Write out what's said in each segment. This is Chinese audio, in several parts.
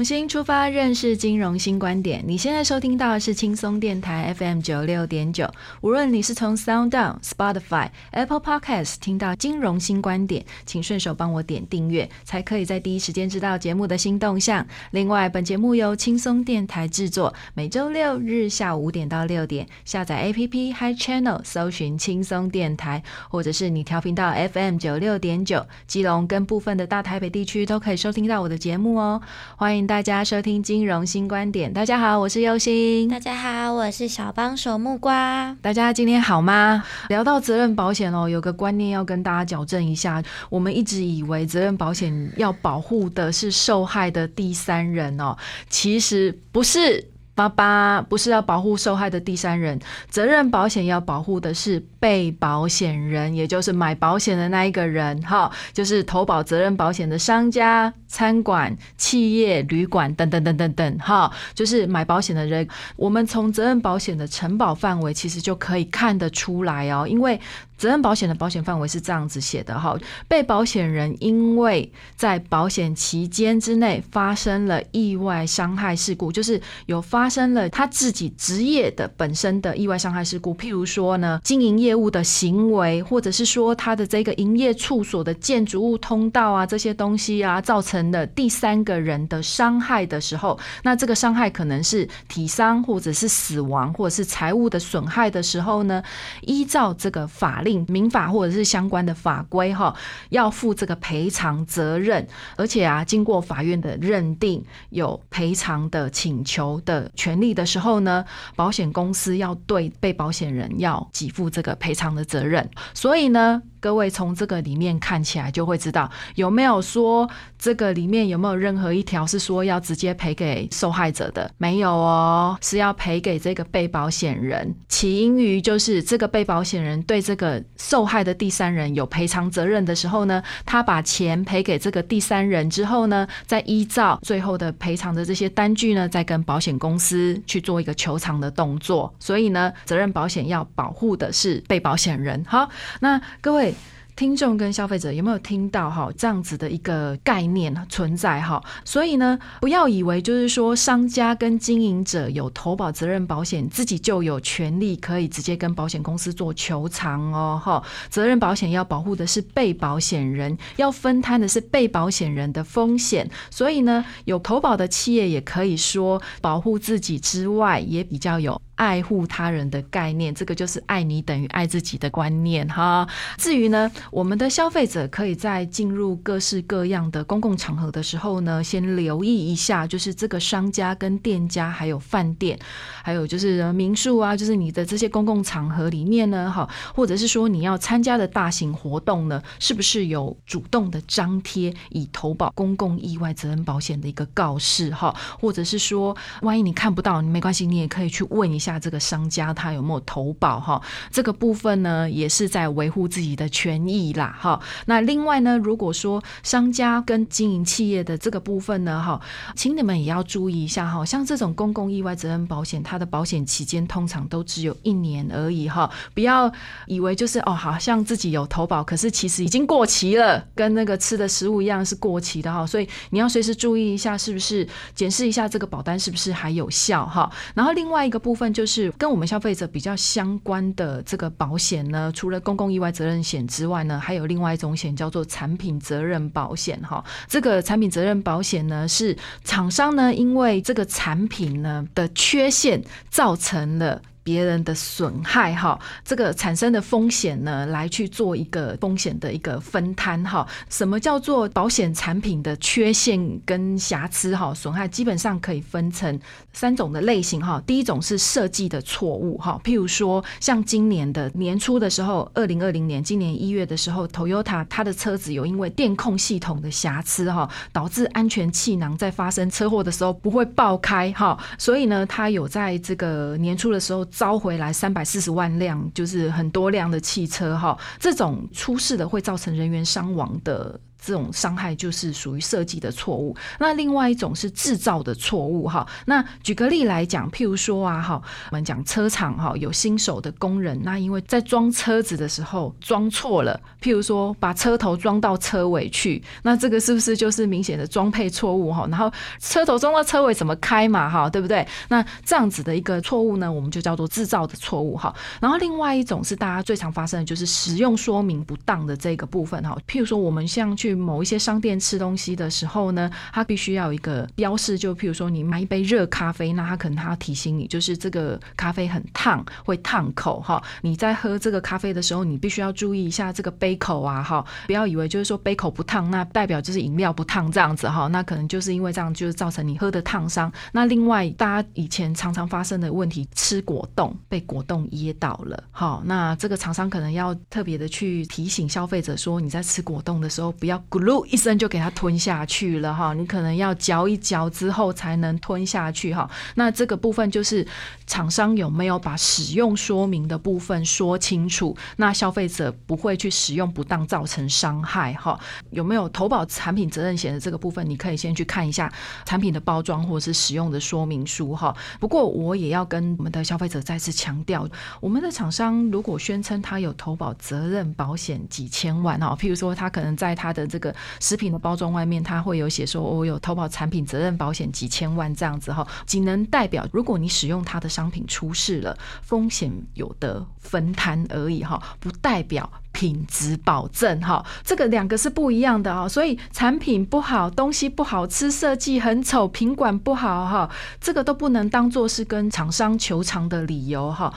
重新出发，认识金融新观点。你现在收听到的是轻松电台 FM 九六点九。无论你是从 Sound On、Spotify、Apple Podcast 听到金融新观点，请顺手帮我点订阅，才可以在第一时间知道节目的新动向。另外，本节目由轻松电台制作，每周六日下午五点到六点，下载 APP Hi Channel，搜寻轻松电台，或者是你调频到 FM 九六点九，基隆跟部分的大台北地区都可以收听到我的节目哦。欢迎。迎大家收听金融新观点。大家好，我是优心。大家好，我是小帮手木瓜。大家今天好吗？聊到责任保险哦，有个观念要跟大家矫正一下。我们一直以为责任保险要保护的是受害的第三人哦，其实不是。爸爸不是要保护受害的第三人，责任保险要保护的是被保险人，也就是买保险的那一个人，哈，就是投保责任保险的商家、餐馆、企业、旅馆等等等等等，哈，就是买保险的人。我们从责任保险的承保范围其实就可以看得出来哦，因为。责任保险的保险范围是这样子写的哈，被保险人因为在保险期间之内发生了意外伤害事故，就是有发生了他自己职业的本身的意外伤害事故，譬如说呢，经营业务的行为，或者是说他的这个营业处所的建筑物通道啊，这些东西啊，造成了第三个人的伤害的时候，那这个伤害可能是体伤，或者是死亡，或者是财物的损害的时候呢，依照这个法律。民法或者是相关的法规哈，要负这个赔偿责任，而且啊，经过法院的认定有赔偿的请求的权利的时候呢，保险公司要对被保险人要给付这个赔偿的责任。所以呢。各位从这个里面看起来就会知道，有没有说这个里面有没有任何一条是说要直接赔给受害者的？没有哦，是要赔给这个被保险人。起因于就是这个被保险人对这个受害的第三人有赔偿责任的时候呢，他把钱赔给这个第三人之后呢，再依照最后的赔偿的这些单据呢，再跟保险公司去做一个求偿的动作。所以呢，责任保险要保护的是被保险人。好，那各位。听众跟消费者有没有听到哈这样子的一个概念存在哈？所以呢，不要以为就是说商家跟经营者有投保责任保险，自己就有权利可以直接跟保险公司做求偿哦哈。责任保险要保护的是被保险人，要分摊的是被保险人的风险。所以呢，有投保的企业也可以说保护自己之外，也比较有。爱护他人的概念，这个就是爱你等于爱自己的观念哈。至于呢，我们的消费者可以在进入各式各样的公共场合的时候呢，先留意一下，就是这个商家跟店家，还有饭店，还有就是民宿啊，就是你的这些公共场合里面呢，哈，或者是说你要参加的大型活动呢，是不是有主动的张贴以投保公共意外责任保险的一个告示哈？或者是说，万一你看不到，没关系，你也可以去问一下。下这个商家他有没有投保哈？这个部分呢，也是在维护自己的权益啦哈。那另外呢，如果说商家跟经营企业的这个部分呢哈，请你们也要注意一下哈。像这种公共意外责任保险，它的保险期间通常都只有一年而已哈。不要以为就是哦，好像自己有投保，可是其实已经过期了，跟那个吃的食物一样是过期的哈。所以你要随时注意一下，是不是检视一下这个保单是不是还有效哈。然后另外一个部分就。是跟我们消费者比较相关的这个保险呢，除了公共意外责任险之外呢，还有另外一种险叫做产品责任保险哈。这个产品责任保险呢，是厂商呢因为这个产品呢的缺陷造成了。别人的损害哈，这个产生的风险呢，来去做一个风险的一个分摊哈。什么叫做保险产品的缺陷跟瑕疵哈？损害基本上可以分成三种的类型哈。第一种是设计的错误哈，譬如说像今年的年初的时候，二零二零年今年一月的时候，Toyota 它的车子有因为电控系统的瑕疵哈，导致安全气囊在发生车祸的时候不会爆开哈，所以呢，它有在这个年初的时候。招回来三百四十万辆，就是很多辆的汽车哈，这种出事的会造成人员伤亡的。这种伤害就是属于设计的错误，那另外一种是制造的错误哈。那举个例来讲，譬如说啊哈，我们讲车厂哈有新手的工人，那因为在装车子的时候装错了，譬如说把车头装到车尾去，那这个是不是就是明显的装配错误哈？然后车头装到车尾怎么开嘛哈，对不对？那这样子的一个错误呢，我们就叫做制造的错误哈。然后另外一种是大家最常发生的就是使用说明不当的这个部分哈。譬如说我们像去某一些商店吃东西的时候呢，它必须要有一个标示，就譬如说你买一杯热咖啡，那它可能它要提醒你，就是这个咖啡很烫，会烫口哈。你在喝这个咖啡的时候，你必须要注意一下这个杯口啊哈，不要以为就是说杯口不烫，那代表就是饮料不烫这样子哈，那可能就是因为这样就是造成你喝的烫伤。那另外大家以前常常发生的问题，吃果冻被果冻噎到了，好，那这个厂商可能要特别的去提醒消费者说，你在吃果冻的时候不要咕噜。一声就给它吞下去了哈，你可能要嚼一嚼之后才能吞下去哈。那这个部分就是厂商有没有把使用说明的部分说清楚，那消费者不会去使用不当造成伤害哈。有没有投保产品责任险的这个部分，你可以先去看一下产品的包装或者是使用的说明书哈。不过我也要跟我们的消费者再次强调，我们的厂商如果宣称他有投保责任保险几千万哈，譬如说他可能在他的这个食品的包装外面，它会有写说，我有投保产品责任保险几千万这样子哈，仅能代表如果你使用它的商品出事了，风险有的分摊而已哈，不代表品质保证哈，这个两个是不一样的啊，所以产品不好，东西不好吃，设计很丑，品管不好哈，这个都不能当做是跟厂商求偿的理由哈。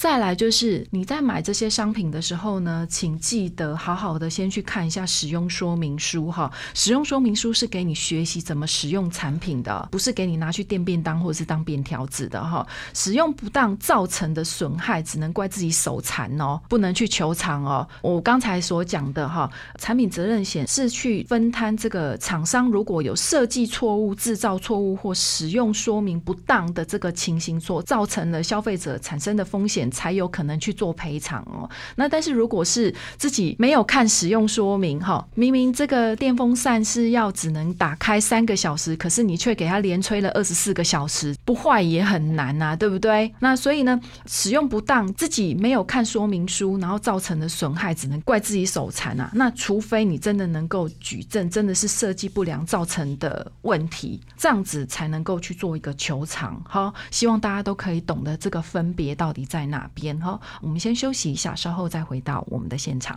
再来就是你在买这些商品的时候呢，请记得好好的先去看一下使用说明书哈。使用说明书是给你学习怎么使用产品的，不是给你拿去垫便当或者是当便条纸的哈。使用不当造成的损害，只能怪自己手残哦，不能去求偿哦。我刚才所讲的哈，产品责任险是去分摊这个厂商如果有设计错误、制造错误或使用说明不当的这个情形所造成的消费者产生的风险。才有可能去做赔偿哦。那但是如果是自己没有看使用说明哈，明明这个电风扇是要只能打开三个小时，可是你却给它连吹了二十四个小时，不坏也很难呐，对不对？那所以呢，使用不当，自己没有看说明书，然后造成的损害，只能怪自己手残啊。那除非你真的能够举证，真的是设计不良造成的问题，这样子才能够去做一个求偿。好，希望大家都可以懂得这个分别到底在哪。哪边哈？我们先休息一下，稍后再回到我们的现场。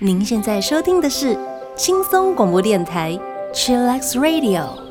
您现在收听的是轻松广播电台 Chillax Radio。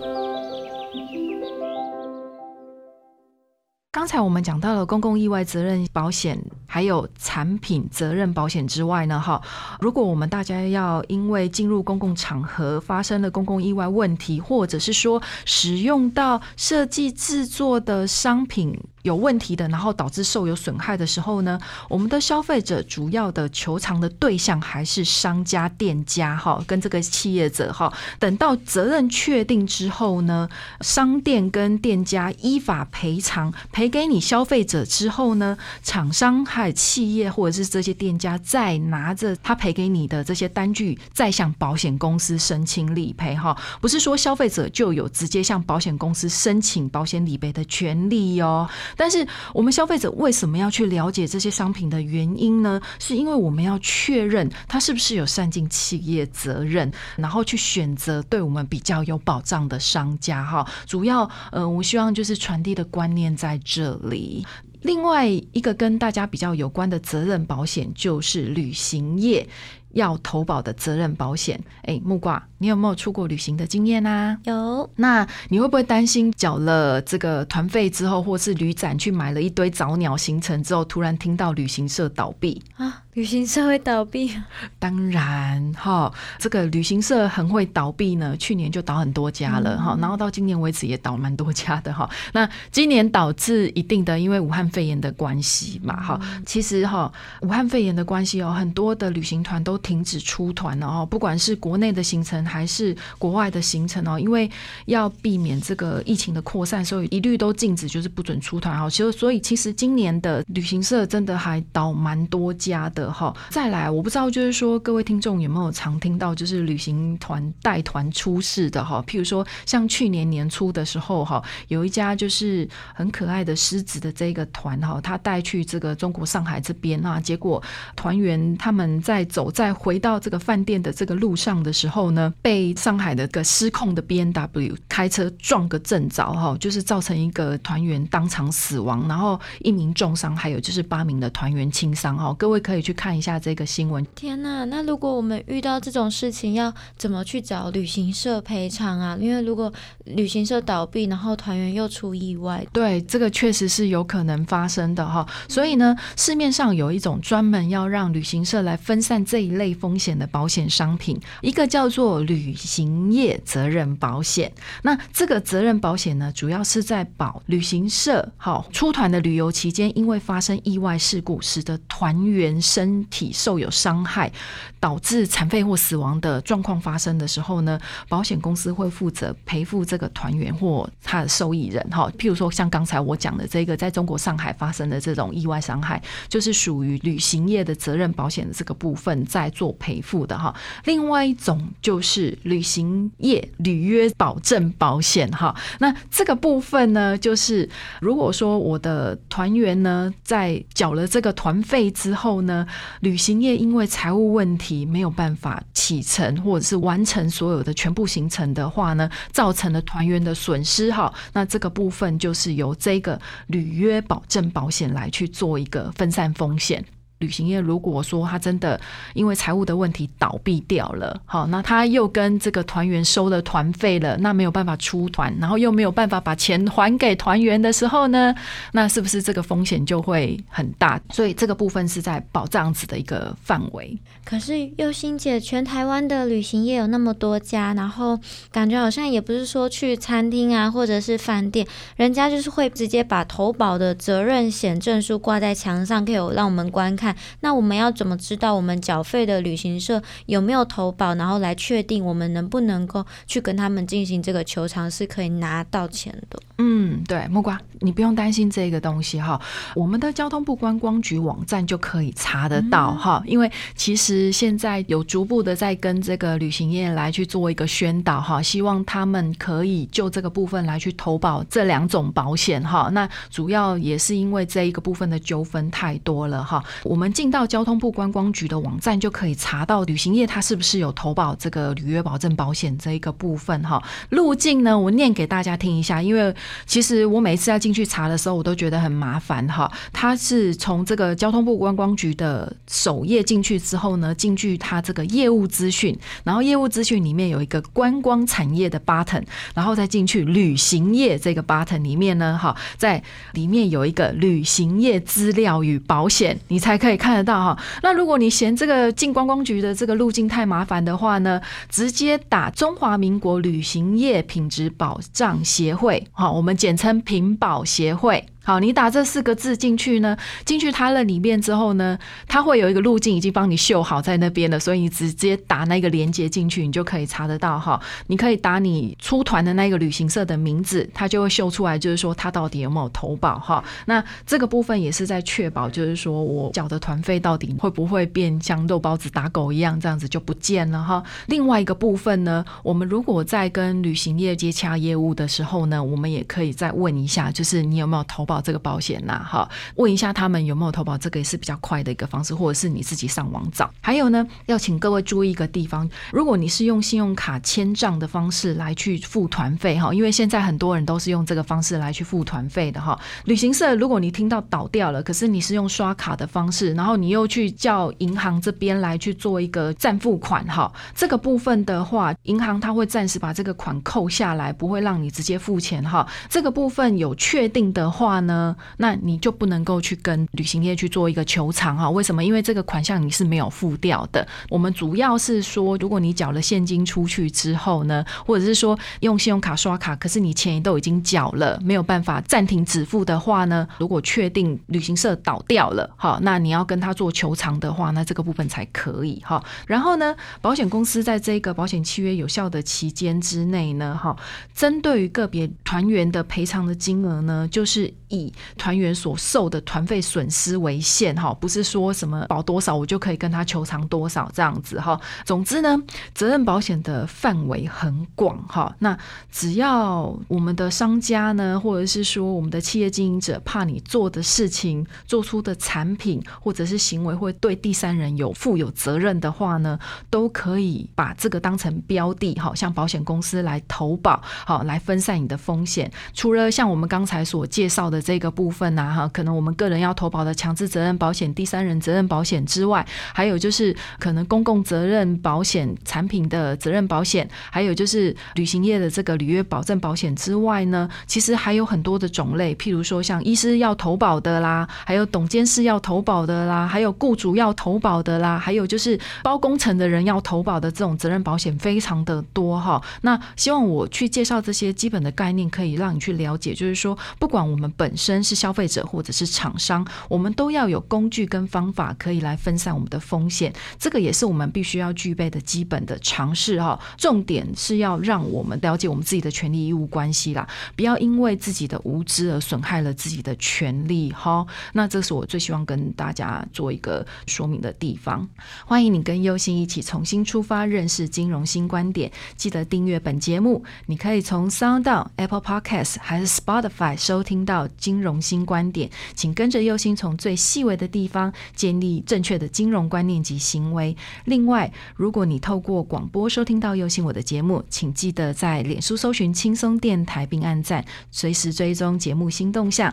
刚才我们讲到了公共意外责任保险，还有产品责任保险之外呢，哈，如果我们大家要因为进入公共场合发生了公共意外问题，或者是说使用到设计制作的商品。有问题的，然后导致受有损害的时候呢，我们的消费者主要的求偿的对象还是商家、店家哈，跟这个企业者哈。等到责任确定之后呢，商店跟店家依法赔偿，赔给你消费者之后呢，厂商还有企业或者是这些店家再拿着他赔给你的这些单据，再向保险公司申请理赔哈。不是说消费者就有直接向保险公司申请保险理赔的权利哦。但是我们消费者为什么要去了解这些商品的原因呢？是因为我们要确认它是不是有善尽企业责任，然后去选择对我们比较有保障的商家哈。主要呃，我希望就是传递的观念在这里。另外一个跟大家比较有关的责任保险就是旅行业。要投保的责任保险。哎，木瓜，你有没有出国旅行的经验啊？有，那你会不会担心缴了这个团费之后，或是旅展去买了一堆早鸟行程之后，突然听到旅行社倒闭？啊，旅行社会倒闭？当然，哈，这个旅行社很会倒闭呢。去年就倒很多家了，哈，然后到今年为止也倒蛮多家的，哈。那今年导致一定的，因为武汉肺炎的关系嘛，哈。其实哈，武汉肺炎的关系哦，很多的旅行团都停止出团了哦，不管是国内的行程还是国外的行程哦，因为要避免这个疫情的扩散，所以一律都禁止，就是不准出团哈。其实，所以其实今年的旅行社真的还倒蛮多家的哈。再来，我不知道就是说各位听众有没有常听到，就是旅行团带团出事的哈。譬如说，像去年年初的时候哈，有一家就是很可爱的狮子的这个团哈，他带去这个中国上海这边啊，结果团员他们在走在回到这个饭店的这个路上的时候呢，被上海的个失控的 B N W 开车撞个正着哈，就是造成一个团员当场死亡，然后一名重伤，还有就是八名的团员轻伤哈。各位可以去看一下这个新闻。天呐，那如果我们遇到这种事情，要怎么去找旅行社赔偿啊？因为如果旅行社倒闭，然后团员又出意外，对，这个确实是有可能发生的哈。所以呢，市面上有一种专门要让旅行社来分散这一类风险的保险商品，一个叫做旅行业责任保险。那这个责任保险呢，主要是在保旅行社好出团的旅游期间，因为发生意外事故，使得团员身身体受有伤害，导致残废或死亡的状况发生的时候呢，保险公司会负责赔付这个团员或他的受益人哈。譬如说，像刚才我讲的这个，在中国上海发生的这种意外伤害，就是属于旅行业的责任保险的这个部分在做赔付的哈。另外一种就是旅行业履约保证保险哈。那这个部分呢，就是如果说我的团员呢在缴了这个团费之后呢，旅行业因为财务问题没有办法启程或者是完成所有的全部行程的话呢，造成了团员的损失哈。那这个部分就是由这个履约保证保险来去做一个分散风险。旅行业如果说他真的因为财务的问题倒闭掉了，好，那他又跟这个团员收了团费了，那没有办法出团，然后又没有办法把钱还给团员的时候呢，那是不是这个风险就会很大？所以这个部分是在保障子的一个范围。可是佑心姐，全台湾的旅行业有那么多家，然后感觉好像也不是说去餐厅啊，或者是饭店，人家就是会直接把投保的责任险证书挂在墙上，可以有让我们观看。那我们要怎么知道我们缴费的旅行社有没有投保，然后来确定我们能不能够去跟他们进行这个求偿，是可以拿到钱的？嗯，对，木瓜，你不用担心这个东西哈，我们的交通部观光局网站就可以查得到哈，因为其实现在有逐步的在跟这个旅行业来去做一个宣导哈，希望他们可以就这个部分来去投保这两种保险哈。那主要也是因为这一个部分的纠纷太多了哈，我们进到交通部观光局的网站就可以查到旅行业它是不是有投保这个履约保证保险这一个部分哈。路径呢，我念给大家听一下，因为。其实我每一次要进去查的时候，我都觉得很麻烦哈。它是从这个交通部观光局的首页进去之后呢，进去它这个业务资讯，然后业务资讯里面有一个观光产业的 button，然后再进去旅行业这个 button 里面呢，哈，在里面有一个旅行业资料与保险，你才可以看得到哈。那如果你嫌这个进观光局的这个路径太麻烦的话呢，直接打中华民国旅行业品质保障协会，好。我们简称屏保协会。好，你打这四个字进去呢，进去它的里面之后呢，它会有一个路径已经帮你秀好在那边了，所以你直接打那个连接进去，你就可以查得到哈。你可以打你出团的那个旅行社的名字，它就会秀出来，就是说它到底有没有投保哈。那这个部分也是在确保，就是说我缴的团费到底会不会变像肉包子打狗一样，这样子就不见了哈。另外一个部分呢，我们如果在跟旅行业接洽业务的时候呢，我们也可以再问一下，就是你有没有投保。保这个保险呐？哈，问一下他们有没有投保，这个也是比较快的一个方式，或者是你自己上网找。还有呢，要请各位注意一个地方，如果你是用信用卡签账的方式来去付团费哈，因为现在很多人都是用这个方式来去付团费的哈。旅行社如果你听到倒掉了，可是你是用刷卡的方式，然后你又去叫银行这边来去做一个暂付款哈，这个部分的话，银行它会暂时把这个款扣下来，不会让你直接付钱哈。这个部分有确定的话呢，那你就不能够去跟旅行业去做一个求偿哈。为什么？因为这个款项你是没有付掉的。我们主要是说，如果你缴了现金出去之后呢，或者是说用信用卡刷卡，可是你钱都已经缴了，没有办法暂停止付的话呢，如果确定旅行社倒掉了，好，那你要跟他做求偿的话，那这个部分才可以哈。然后呢，保险公司在这个保险契约有效的期间之内呢，哈，针对于个别团员的赔偿的金额呢，就是以团员所受的团费损失为限哈，不是说什么保多少我就可以跟他求偿多少这样子哈。总之呢，责任保险的范围很广哈，那只要我们的商家呢，或者是说我们的企业经营者怕你做的事情、做出的产品或者是行为会对第三人有负有责任的话呢，都可以把这个当成标的，哈，向保险公司来投保，好，来分散你的风险。除了像我们刚才所介绍的这个部分呐，哈，可能我们个人要投保的强制责任保险、第三人责任保险之外，还有就是可能公共责任保险产品的责任保险，还有就是旅行业的这个履约保证保险之外呢，其实还有很多的种类，譬如说像医师要投保的啦，还有董监事要投保的啦，还有雇主要投保的啦，还有就是包工程的人要投保的这种责任保险非常的多哈。那希望我去介绍这些基本的概念，可以让你去了解，就是说，不管我们本本身是消费者或者是厂商，我们都要有工具跟方法可以来分散我们的风险。这个也是我们必须要具备的基本的常识哈。重点是要让我们了解我们自己的权利义务关系啦，不要因为自己的无知而损害了自己的权利哈。那这是我最希望跟大家做一个说明的地方。欢迎你跟优心一起重新出发，认识金融新观点。记得订阅本节目，你可以从 Sound、Apple Podcast 还是 Spotify 收听到金融新观点。请跟着右心从最细微的地方建立正确的金融观念及行为。另外，如果你透过广播收听到右心我的节目，请记得在脸书搜寻轻松电台并按赞，随时追踪节目新动向。